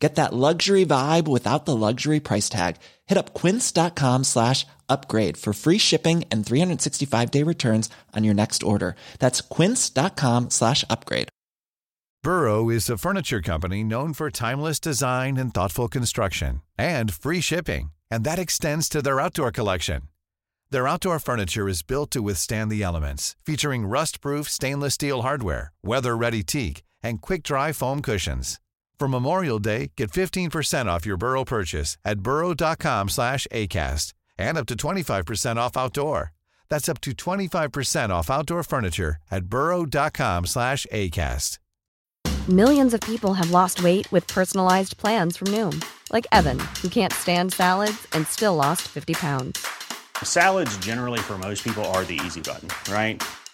Get that luxury vibe without the luxury price tag. Hit up quince.com slash upgrade for free shipping and 365 day returns on your next order. That's quince.com slash upgrade. Burrow is a furniture company known for timeless design and thoughtful construction and free shipping. And that extends to their outdoor collection. Their outdoor furniture is built to withstand the elements, featuring rust-proof stainless steel hardware, weather-ready teak, and quick-dry foam cushions. For Memorial Day, get 15% off your Burrow purchase at burrow.com slash ACAST and up to 25% off outdoor. That's up to 25% off outdoor furniture at burrow.com slash ACAST. Millions of people have lost weight with personalized plans from Noom, like Evan, who can't stand salads and still lost 50 pounds. Salads generally for most people are the easy button, right?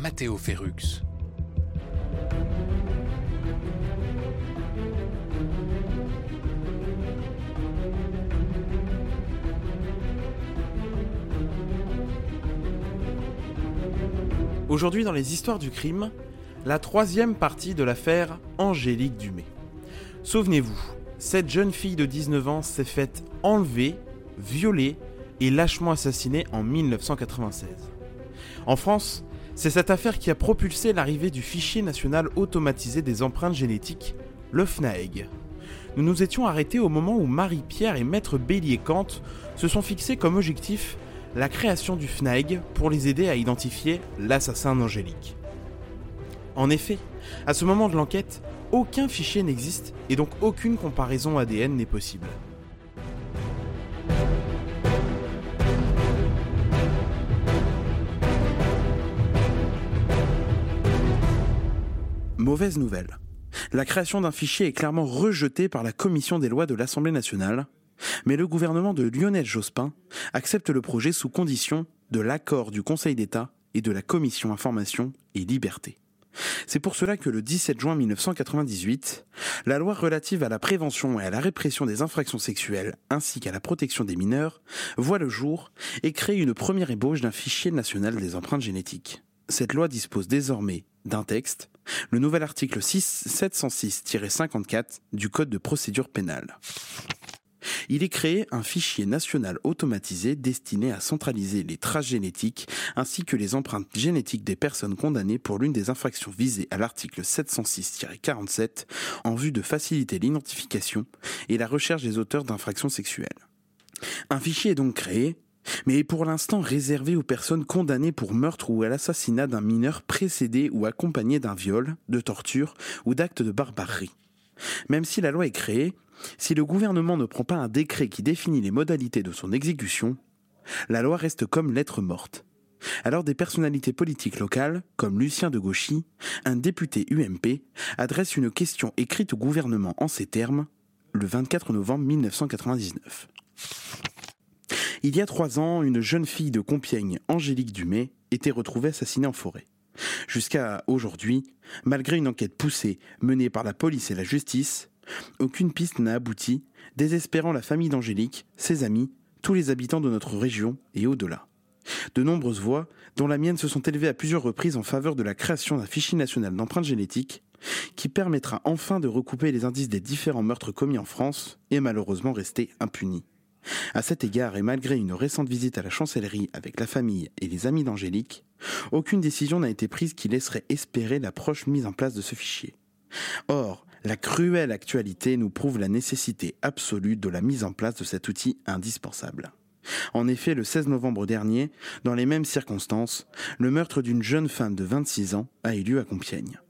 Matteo Ferrux. Aujourd'hui dans les histoires du crime, la troisième partie de l'affaire Angélique Dumay. Souvenez-vous, cette jeune fille de 19 ans s'est faite enlever, violer et lâchement assassinée en 1996. En France, c'est cette affaire qui a propulsé l'arrivée du fichier national automatisé des empreintes génétiques, le FNAEG. Nous nous étions arrêtés au moment où Marie-Pierre et Maître Bélier-Kant se sont fixés comme objectif la création du FNAEG pour les aider à identifier l'assassin d'Angélique. En effet, à ce moment de l'enquête, aucun fichier n'existe et donc aucune comparaison ADN n'est possible. Mauvaise nouvelle. La création d'un fichier est clairement rejetée par la commission des lois de l'Assemblée nationale, mais le gouvernement de Lionel Jospin accepte le projet sous condition de l'accord du Conseil d'État et de la Commission Information et Liberté. C'est pour cela que le 17 juin 1998, la loi relative à la prévention et à la répression des infractions sexuelles ainsi qu'à la protection des mineurs voit le jour et crée une première ébauche d'un fichier national des empreintes génétiques. Cette loi dispose désormais d'un texte, le nouvel article 706-54 du Code de procédure pénale. Il est créé un fichier national automatisé destiné à centraliser les traces génétiques ainsi que les empreintes génétiques des personnes condamnées pour l'une des infractions visées à l'article 706-47 en vue de faciliter l'identification et la recherche des auteurs d'infractions sexuelles. Un fichier est donc créé, mais est pour l'instant réservé aux personnes condamnées pour meurtre ou à l'assassinat d'un mineur précédé ou accompagné d'un viol, de torture ou d'actes de barbarie. Même si la loi est créée, si le gouvernement ne prend pas un décret qui définit les modalités de son exécution, la loi reste comme lettre morte. Alors des personnalités politiques locales, comme Lucien de Gauchy, un député UMP, adressent une question écrite au gouvernement en ces termes, le 24 novembre 1999. Il y a trois ans, une jeune fille de Compiègne, Angélique Dumay, était retrouvée assassinée en forêt. Jusqu'à aujourd'hui, malgré une enquête poussée menée par la police et la justice, aucune piste n'a abouti, désespérant la famille d'Angélique, ses amis, tous les habitants de notre région et au-delà. De nombreuses voix, dont la mienne, se sont élevées à plusieurs reprises en faveur de la création d'un fichier national d'empreintes génétiques qui permettra enfin de recouper les indices des différents meurtres commis en France et malheureusement restés impunis. À cet égard, et malgré une récente visite à la chancellerie avec la famille et les amis d'Angélique, aucune décision n'a été prise qui laisserait espérer la proche mise en place de ce fichier. Or, la cruelle actualité nous prouve la nécessité absolue de la mise en place de cet outil indispensable. En effet, le 16 novembre dernier, dans les mêmes circonstances, le meurtre d'une jeune femme de 26 ans a eu lieu à Compiègne.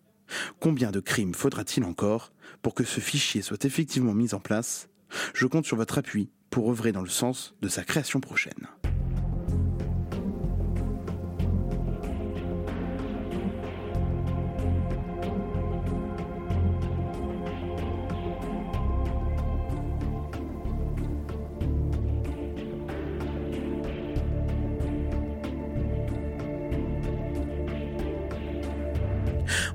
Combien de crimes faudra-t-il encore pour que ce fichier soit effectivement mis en place? Je compte sur votre appui pour œuvrer dans le sens de sa création prochaine.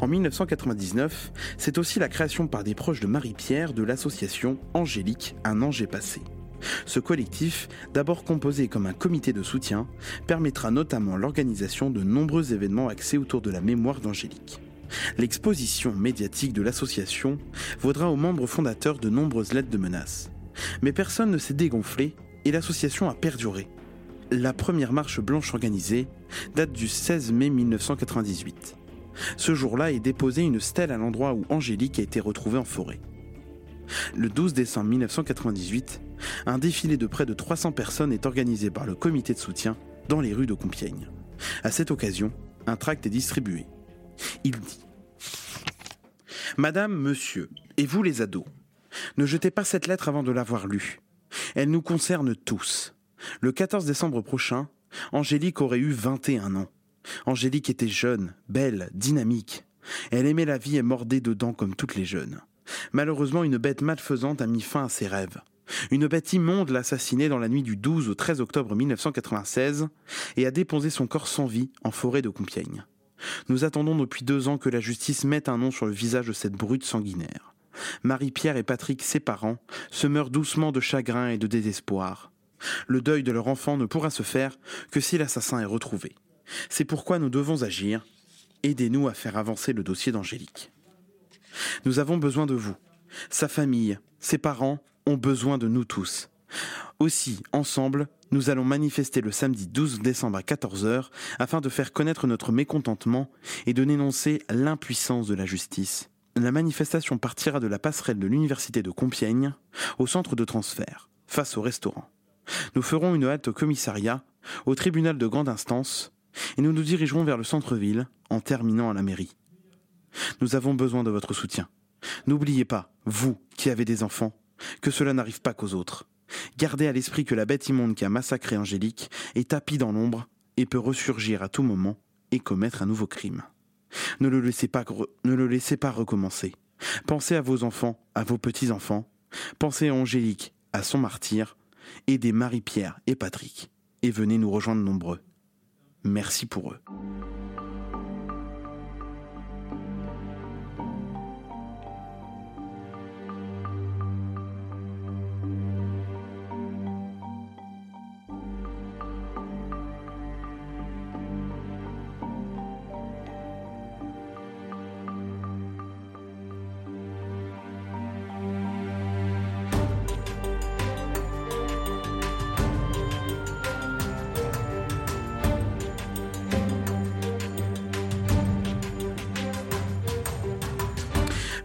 En 1999, c'est aussi la création par des proches de Marie-Pierre de l'association Angélique, un ange passé. Ce collectif, d'abord composé comme un comité de soutien, permettra notamment l'organisation de nombreux événements axés autour de la mémoire d'Angélique. L'exposition médiatique de l'association vaudra aux membres fondateurs de nombreuses lettres de menaces. Mais personne ne s'est dégonflé et l'association a perduré. La première marche blanche organisée date du 16 mai 1998. Ce jour-là est déposée une stèle à l'endroit où Angélique a été retrouvée en forêt. Le 12 décembre 1998, un défilé de près de 300 personnes est organisé par le comité de soutien dans les rues de Compiègne. À cette occasion, un tract est distribué. Il dit Madame, monsieur, et vous les ados, ne jetez pas cette lettre avant de l'avoir lue. Elle nous concerne tous. Le 14 décembre prochain, Angélique aurait eu 21 ans. Angélique était jeune, belle, dynamique. Elle aimait la vie et mordait dedans comme toutes les jeunes. Malheureusement, une bête malfaisante a mis fin à ses rêves. Une bête immonde l'a assassinée dans la nuit du 12 au 13 octobre 1996 et a déposé son corps sans vie en forêt de Compiègne. Nous attendons depuis deux ans que la justice mette un nom sur le visage de cette brute sanguinaire. Marie-Pierre et Patrick, ses parents, se meurent doucement de chagrin et de désespoir. Le deuil de leur enfant ne pourra se faire que si l'assassin est retrouvé. C'est pourquoi nous devons agir. Aidez-nous à faire avancer le dossier d'Angélique. Nous avons besoin de vous. Sa famille, ses parents ont besoin de nous tous. Aussi, ensemble, nous allons manifester le samedi 12 décembre à 14h afin de faire connaître notre mécontentement et de dénoncer l'impuissance de la justice. La manifestation partira de la passerelle de l'université de Compiègne au centre de transfert, face au restaurant. Nous ferons une halte au commissariat, au tribunal de grande instance, et nous nous dirigerons vers le centre-ville en terminant à la mairie. Nous avons besoin de votre soutien. N'oubliez pas, vous qui avez des enfants, que cela n'arrive pas qu'aux autres. Gardez à l'esprit que la bête immonde qui a massacré Angélique est tapie dans l'ombre et peut ressurgir à tout moment et commettre un nouveau crime. Ne le laissez pas, ne le laissez pas recommencer. Pensez à vos enfants, à vos petits-enfants. Pensez à Angélique, à son martyr. Aidez Marie-Pierre et Patrick. Et venez nous rejoindre nombreux. Merci pour eux.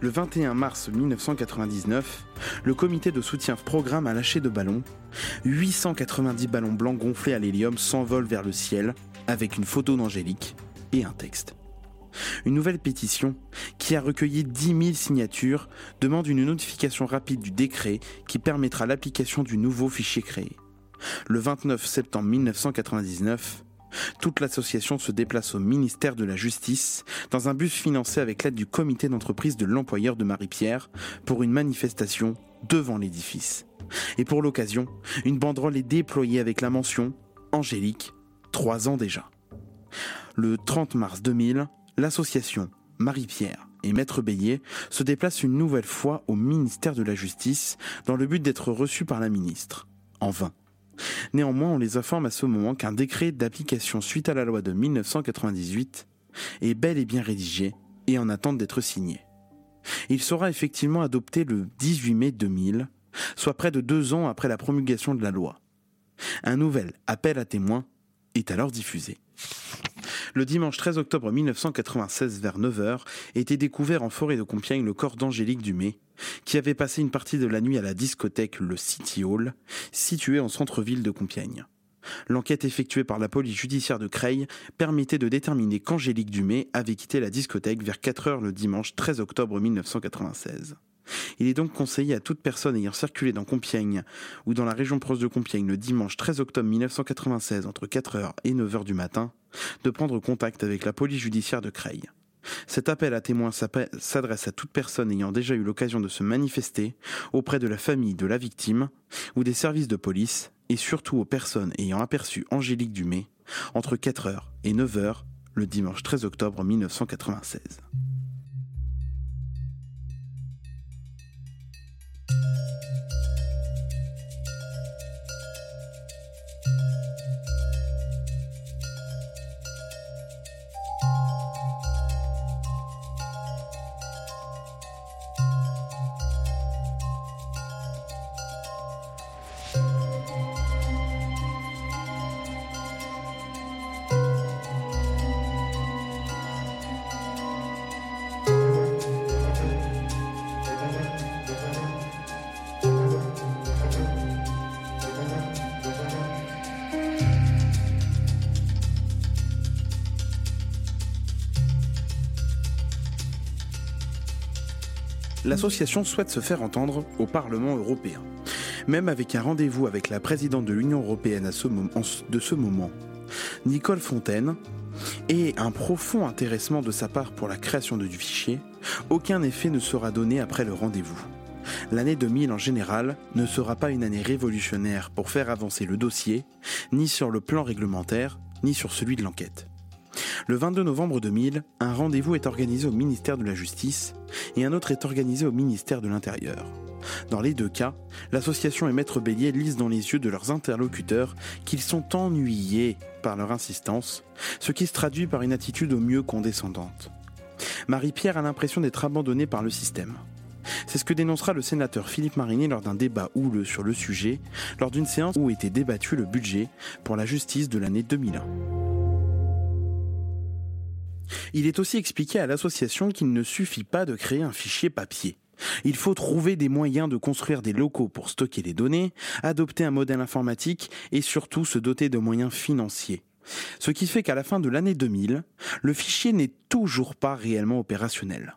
Le 21 mars 1999, le comité de soutien programme a lâché de ballons. 890 ballons blancs gonflés à l'hélium s'envolent vers le ciel avec une photo d'Angélique et un texte. Une nouvelle pétition, qui a recueilli 10 000 signatures, demande une notification rapide du décret qui permettra l'application du nouveau fichier créé. Le 29 septembre 1999, toute l'association se déplace au ministère de la Justice dans un bus financé avec l'aide du comité d'entreprise de l'employeur de Marie-Pierre pour une manifestation devant l'édifice. Et pour l'occasion, une banderole est déployée avec la mention Angélique, trois ans déjà. Le 30 mars 2000, l'association Marie-Pierre et Maître Bélier se déplacent une nouvelle fois au ministère de la Justice dans le but d'être reçus par la ministre. En vain. Néanmoins, on les informe à ce moment qu'un décret d'application suite à la loi de 1998 est bel et bien rédigé et en attente d'être signé. Il sera effectivement adopté le 18 mai 2000, soit près de deux ans après la promulgation de la loi. Un nouvel appel à témoins est alors diffusé. Le dimanche 13 octobre 1996 vers 9h était découvert en forêt de Compiègne le corps d'Angélique Dumay, qui avait passé une partie de la nuit à la discothèque Le City Hall, située en centre-ville de Compiègne. L'enquête effectuée par la police judiciaire de Creil permettait de déterminer qu'Angélique Dumay avait quitté la discothèque vers 4 heures le dimanche 13 octobre 1996. Il est donc conseillé à toute personne ayant circulé dans Compiègne ou dans la région proche de Compiègne le dimanche 13 octobre 1996 entre 4h et 9h du matin de prendre contact avec la police judiciaire de Creil. Cet appel à témoins s'adresse à toute personne ayant déjà eu l'occasion de se manifester auprès de la famille de la victime ou des services de police et surtout aux personnes ayant aperçu Angélique Dumay entre 4h et 9h le dimanche 13 octobre 1996. L'association souhaite se faire entendre au Parlement européen, même avec un rendez-vous avec la présidente de l'Union européenne à ce de ce moment, Nicole Fontaine, et un profond intéressement de sa part pour la création du fichier, aucun effet ne sera donné après le rendez-vous. L'année 2000 en général ne sera pas une année révolutionnaire pour faire avancer le dossier, ni sur le plan réglementaire, ni sur celui de l'enquête. Le 22 novembre 2000, un rendez-vous est organisé au ministère de la Justice et un autre est organisé au ministère de l'Intérieur. Dans les deux cas, l'association et Maître Bélier lisent dans les yeux de leurs interlocuteurs qu'ils sont ennuyés par leur insistance, ce qui se traduit par une attitude au mieux condescendante. Marie-Pierre a l'impression d'être abandonnée par le système. C'est ce que dénoncera le sénateur Philippe Marinier lors d'un débat houleux sur le sujet, lors d'une séance où était débattu le budget pour la justice de l'année 2001. Il est aussi expliqué à l'association qu'il ne suffit pas de créer un fichier papier. Il faut trouver des moyens de construire des locaux pour stocker les données, adopter un modèle informatique et surtout se doter de moyens financiers. Ce qui fait qu'à la fin de l'année 2000, le fichier n'est toujours pas réellement opérationnel.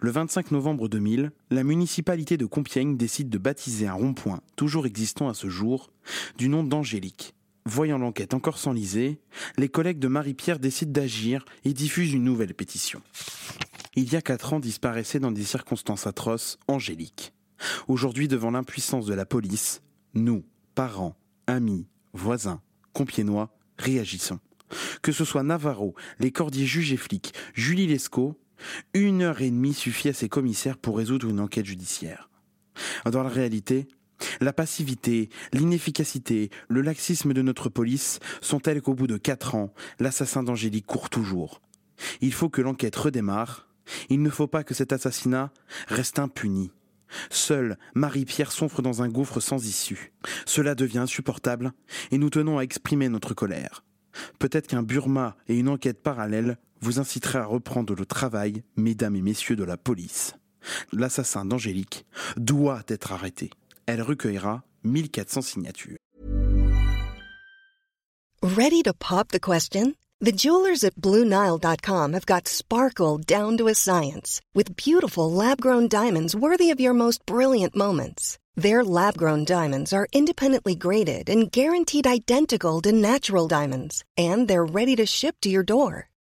Le 25 novembre 2000, la municipalité de Compiègne décide de baptiser un rond-point, toujours existant à ce jour, du nom d'Angélique. Voyant l'enquête encore s'enliser, les collègues de Marie-Pierre décident d'agir et diffusent une nouvelle pétition. Il y a quatre ans disparaissait dans des circonstances atroces Angélique. Aujourd'hui, devant l'impuissance de la police, nous, parents, amis, voisins, compiénois, réagissons. Que ce soit Navarro, les cordiers juges flics, Julie Lescaut, une heure et demie suffit à ces commissaires pour résoudre une enquête judiciaire. Dans la réalité, la passivité, l'inefficacité, le laxisme de notre police sont tels qu'au bout de quatre ans, l'assassin d'Angélique court toujours. Il faut que l'enquête redémarre. Il ne faut pas que cet assassinat reste impuni. Seule Marie-Pierre souffre dans un gouffre sans issue. Cela devient insupportable et nous tenons à exprimer notre colère. Peut-être qu'un Burma et une enquête parallèle vous inciteraient à reprendre le travail, mesdames et messieurs de la police. L'assassin d'Angélique doit être arrêté. Elle recueillera 1400 signatures. Ready to pop the question? The jewelers at BlueNile.com have got sparkle down to a science with beautiful lab-grown diamonds worthy of your most brilliant moments. Their lab-grown diamonds are independently graded and guaranteed identical to natural diamonds, and they're ready to ship to your door.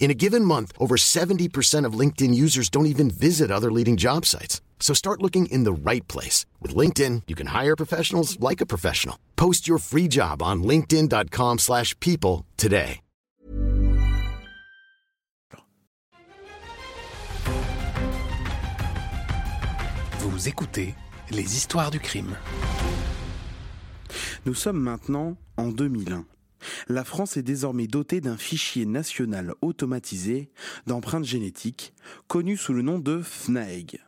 In a given month, over 70% of LinkedIn users don't even visit other leading job sites. So start looking in the right place. With LinkedIn, you can hire professionals like a professional. Post your free job on linkedin.com slash people today. Vous écoutez Les Histoires du Crime. Nous sommes maintenant en 2001. La France est désormais dotée d'un fichier national automatisé d'empreintes génétiques, connu sous le nom de FNAEG.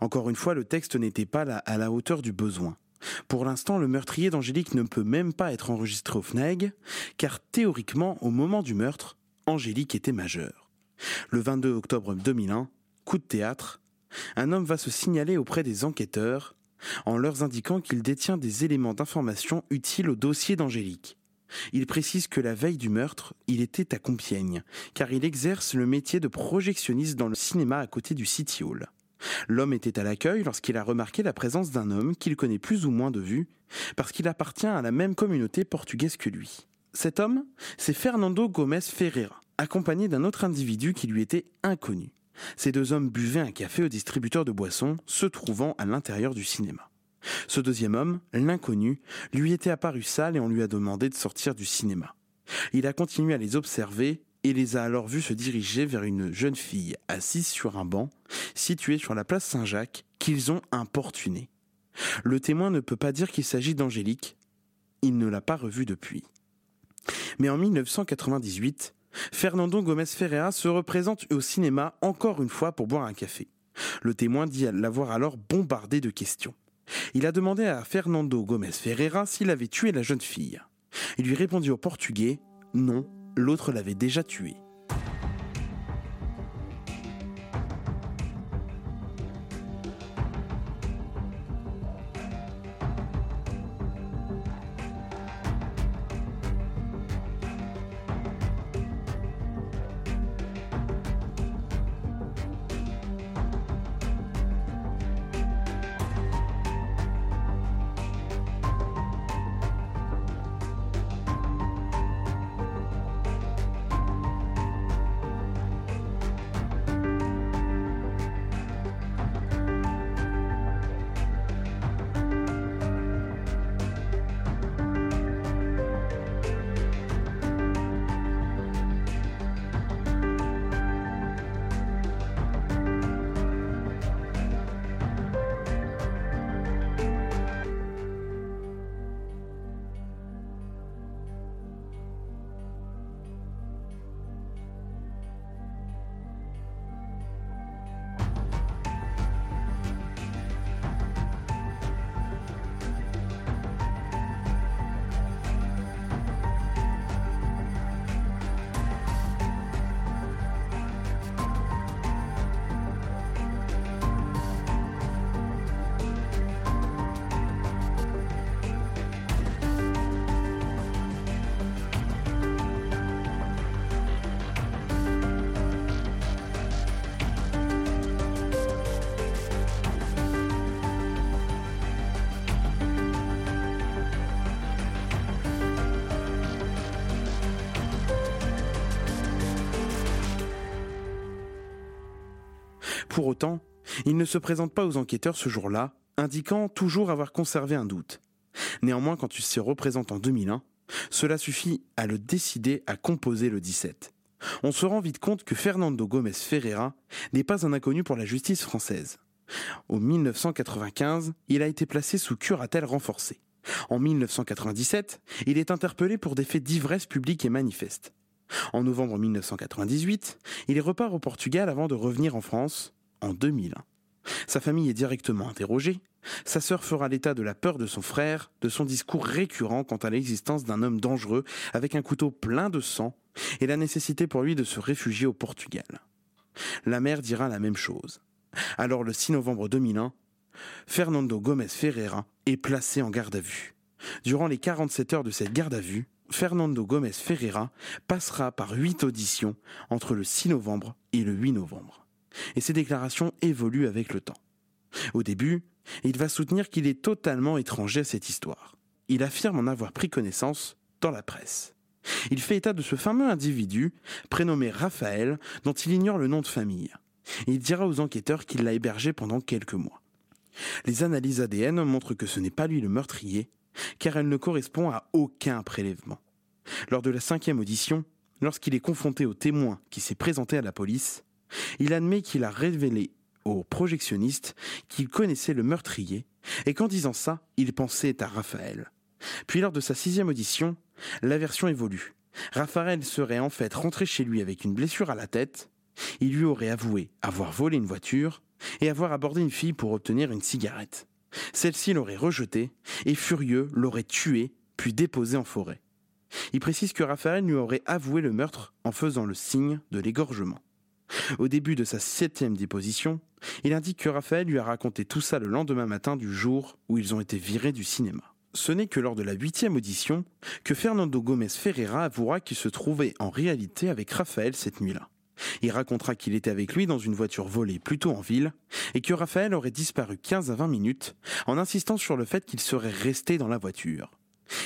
Encore une fois, le texte n'était pas à la hauteur du besoin. Pour l'instant, le meurtrier d'Angélique ne peut même pas être enregistré au FNAEG, car théoriquement, au moment du meurtre, Angélique était majeure. Le 22 octobre 2001, coup de théâtre, un homme va se signaler auprès des enquêteurs en leur indiquant qu'il détient des éléments d'information utiles au dossier d'Angélique. Il précise que la veille du meurtre, il était à Compiègne, car il exerce le métier de projectionniste dans le cinéma à côté du City Hall. L'homme était à l'accueil lorsqu'il a remarqué la présence d'un homme qu'il connaît plus ou moins de vue, parce qu'il appartient à la même communauté portugaise que lui. Cet homme, c'est Fernando Gomes Ferreira, accompagné d'un autre individu qui lui était inconnu. Ces deux hommes buvaient un café au distributeur de boissons, se trouvant à l'intérieur du cinéma. Ce deuxième homme, l'inconnu, lui était apparu sale et on lui a demandé de sortir du cinéma. Il a continué à les observer et les a alors vus se diriger vers une jeune fille assise sur un banc, situé sur la place Saint-Jacques, qu'ils ont importunée. Le témoin ne peut pas dire qu'il s'agit d'Angélique. Il ne l'a pas revue depuis. Mais en 1998, Fernando Gomez Ferreira se représente au cinéma encore une fois pour boire un café. Le témoin dit l'avoir alors bombardé de questions. Il a demandé à Fernando Gomez Ferreira s'il avait tué la jeune fille. Il lui répondit au portugais Non, l'autre l'avait déjà tué. Pour autant, il ne se présente pas aux enquêteurs ce jour-là, indiquant toujours avoir conservé un doute. Néanmoins, quand il se représente en 2001, cela suffit à le décider à composer le 17. On se rend vite compte que Fernando Gomez Ferreira n'est pas un inconnu pour la justice française. Au 1995, il a été placé sous curatelle renforcée. En 1997, il est interpellé pour des faits d'ivresse publique et manifeste. En novembre 1998, il repart au Portugal avant de revenir en France, en 2001. Sa famille est directement interrogée. Sa sœur fera l'état de la peur de son frère, de son discours récurrent quant à l'existence d'un homme dangereux avec un couteau plein de sang et la nécessité pour lui de se réfugier au Portugal. La mère dira la même chose. Alors le 6 novembre 2001, Fernando Gomez Ferreira est placé en garde à vue. Durant les 47 heures de cette garde à vue, Fernando Gomez Ferreira passera par huit auditions entre le 6 novembre et le 8 novembre et ses déclarations évoluent avec le temps. Au début, il va soutenir qu'il est totalement étranger à cette histoire. Il affirme en avoir pris connaissance dans la presse. Il fait état de ce fameux individu, prénommé Raphaël, dont il ignore le nom de famille. il dira aux enquêteurs qu'il l'a hébergé pendant quelques mois. Les analyses ADN montrent que ce n'est pas lui le meurtrier, car elle ne correspond à aucun prélèvement. Lors de la cinquième audition, lorsqu'il est confronté au témoin qui s'est présenté à la police, il admet qu'il a révélé au projectionniste qu'il connaissait le meurtrier et qu'en disant ça, il pensait à Raphaël. Puis lors de sa sixième audition, la version évolue. Raphaël serait en fait rentré chez lui avec une blessure à la tête, il lui aurait avoué avoir volé une voiture et avoir abordé une fille pour obtenir une cigarette. Celle-ci l'aurait rejeté et furieux l'aurait tué puis déposé en forêt. Il précise que Raphaël lui aurait avoué le meurtre en faisant le signe de l'égorgement. Au début de sa septième déposition, il indique que Raphaël lui a raconté tout ça le lendemain matin du jour où ils ont été virés du cinéma. Ce n'est que lors de la huitième audition que Fernando Gomez Ferreira avouera qu'il se trouvait en réalité avec Raphaël cette nuit-là. Il racontera qu'il était avec lui dans une voiture volée plutôt en ville et que Raphaël aurait disparu 15 à 20 minutes en insistant sur le fait qu'il serait resté dans la voiture.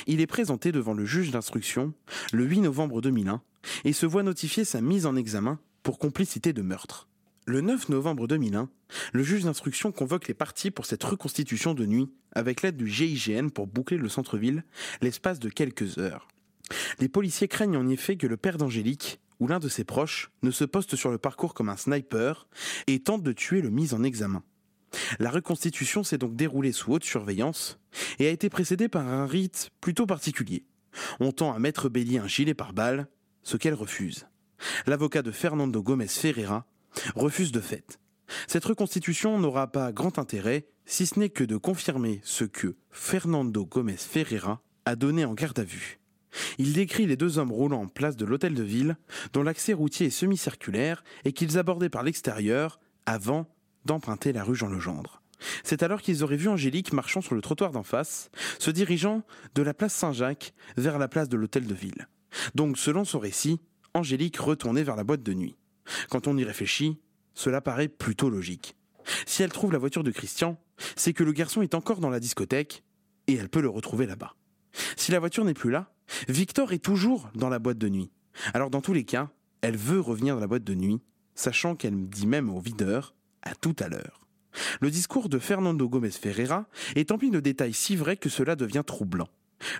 Il est présenté devant le juge d'instruction le 8 novembre 2001 et se voit notifier sa mise en examen pour complicité de meurtre. Le 9 novembre 2001, le juge d'instruction convoque les parties pour cette reconstitution de nuit avec l'aide du GIGN pour boucler le centre-ville l'espace de quelques heures. Les policiers craignent en effet que le père d'Angélique ou l'un de ses proches ne se poste sur le parcours comme un sniper et tente de tuer le mis en examen. La reconstitution s'est donc déroulée sous haute surveillance et a été précédée par un rite plutôt particulier. On tend à mettre Bélier un gilet par balle, ce qu'elle refuse. L'avocat de Fernando Gomez Ferreira refuse de fait. Cette reconstitution n'aura pas grand intérêt, si ce n'est que de confirmer ce que Fernando Gomez Ferreira a donné en garde à vue. Il décrit les deux hommes roulant en place de l'hôtel de ville, dont l'accès routier est semi-circulaire et qu'ils abordaient par l'extérieur avant d'emprunter la rue Jean Legendre. C'est alors qu'ils auraient vu Angélique marchant sur le trottoir d'en face, se dirigeant de la place Saint-Jacques vers la place de l'hôtel de ville. Donc, selon son récit, Angélique retournait vers la boîte de nuit. Quand on y réfléchit, cela paraît plutôt logique. Si elle trouve la voiture de Christian, c'est que le garçon est encore dans la discothèque et elle peut le retrouver là-bas. Si la voiture n'est plus là, Victor est toujours dans la boîte de nuit. Alors dans tous les cas, elle veut revenir dans la boîte de nuit, sachant qu'elle dit même au videur à tout à l'heure. Le discours de Fernando Gomez Ferreira est empli de détails si vrais que cela devient troublant.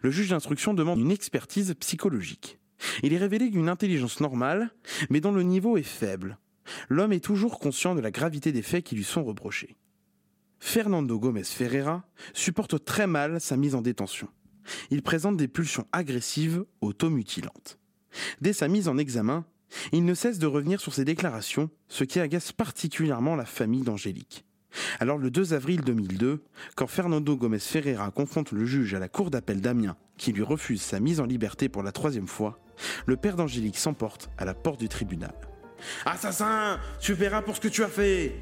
Le juge d'instruction demande une expertise psychologique. Il est révélé d'une intelligence normale, mais dont le niveau est faible. L'homme est toujours conscient de la gravité des faits qui lui sont reprochés. Fernando Gomez Ferreira supporte très mal sa mise en détention. Il présente des pulsions agressives automutilantes. Dès sa mise en examen, il ne cesse de revenir sur ses déclarations, ce qui agace particulièrement la famille d'Angélique. Alors le 2 avril 2002, quand Fernando Gomez Ferreira confronte le juge à la cour d'appel d'Amiens, qui lui refuse sa mise en liberté pour la troisième fois, le père d'Angélique s'emporte à la porte du tribunal. Assassin, tu verras pour ce que tu as fait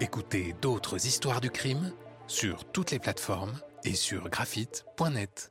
Écoutez d'autres histoires du crime sur toutes les plateformes et sur graphite.net.